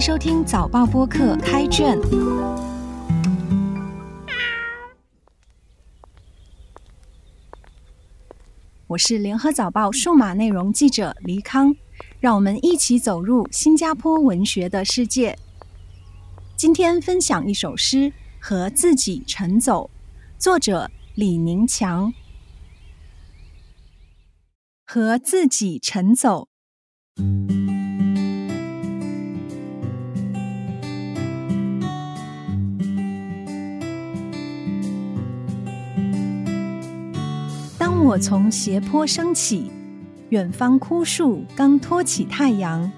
收听早报播客开卷，我是联合早报数码内容记者黎康，让我们一起走入新加坡文学的世界。今天分享一首诗《和自己晨走》，作者李宁强。和自己晨走。当我从斜坡升起，远方枯树刚托起太阳，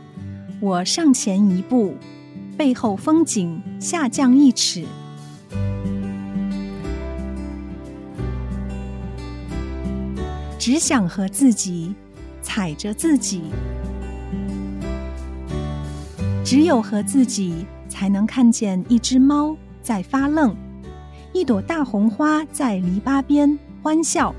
我上前一步，背后风景下降一尺，只想和自己踩着自己，只有和自己才能看见一只猫在发愣，一朵大红花在篱笆边欢笑。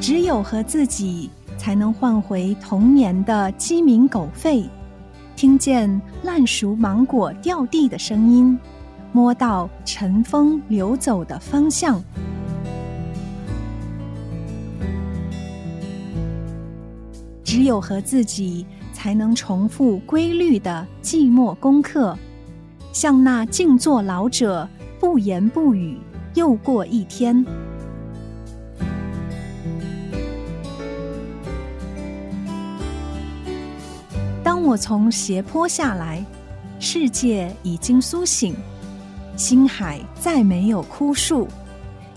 只有和自己，才能换回童年的鸡鸣狗吠，听见烂熟芒果掉地的声音，摸到晨风流走的方向。只有和自己，才能重复规律的寂寞功课，像那静坐老者，不言不语，又过一天。当我从斜坡下来，世界已经苏醒，星海再没有枯树，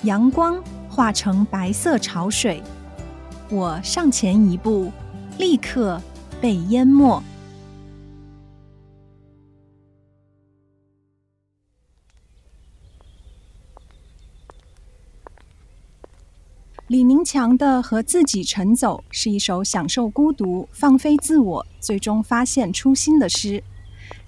阳光化成白色潮水，我上前一步，立刻被淹没。李明强的《和自己晨走》是一首享受孤独、放飞自我、最终发现初心的诗。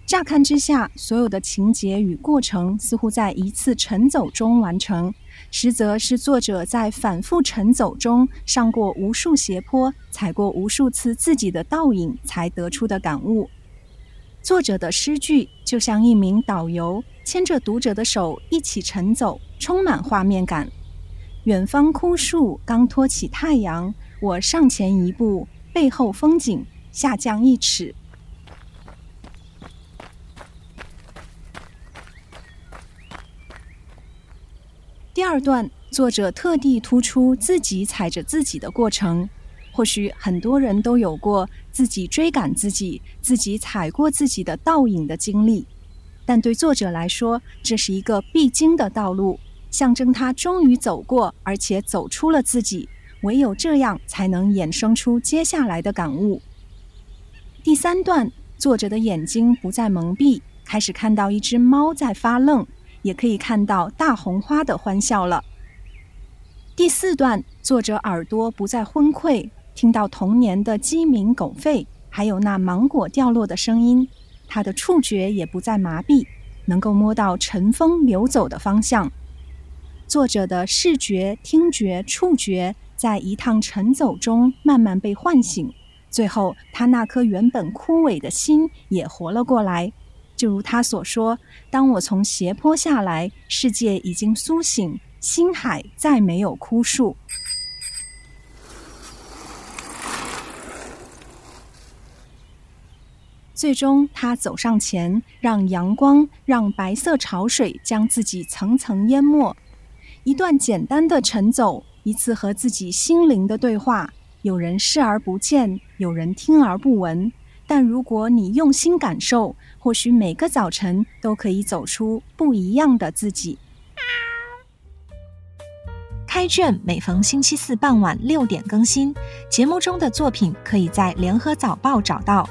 乍看之下，所有的情节与过程似乎在一次晨走中完成，实则是作者在反复晨走中上过无数斜坡、踩过无数次自己的倒影才得出的感悟。作者的诗句就像一名导游牵着读者的手一起晨走，充满画面感。远方枯树刚托起太阳，我上前一步，背后风景下降一尺。第二段，作者特地突出自己踩着自己的过程。或许很多人都有过自己追赶自己、自己踩过自己的倒影的经历，但对作者来说，这是一个必经的道路。象征他终于走过，而且走出了自己。唯有这样，才能衍生出接下来的感悟。第三段，作者的眼睛不再蒙蔽，开始看到一只猫在发愣，也可以看到大红花的欢笑了。第四段，作者耳朵不再昏聩，听到童年的鸡鸣狗吠，还有那芒果掉落的声音。他的触觉也不再麻痹，能够摸到晨风流走的方向。作者的视觉、听觉、触觉，在一趟晨走中慢慢被唤醒，最后他那颗原本枯萎的心也活了过来。就如他所说：“当我从斜坡下来，世界已经苏醒，星海再没有枯树。”最终，他走上前，让阳光、让白色潮水将自己层层淹没。一段简单的晨走，一次和自己心灵的对话。有人视而不见，有人听而不闻。但如果你用心感受，或许每个早晨都可以走出不一样的自己。开卷每逢星期四傍晚六点更新，节目中的作品可以在联合早报找到。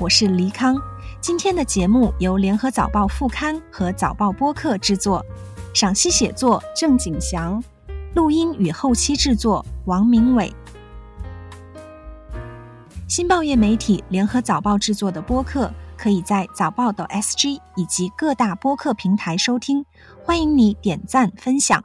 我是黎康，今天的节目由联合早报副刊和早报播客制作。赏析写作郑景祥，录音与后期制作王明伟。新报业媒体联合早报制作的播客，可以在早报的 SG 以及各大播客平台收听。欢迎你点赞分享。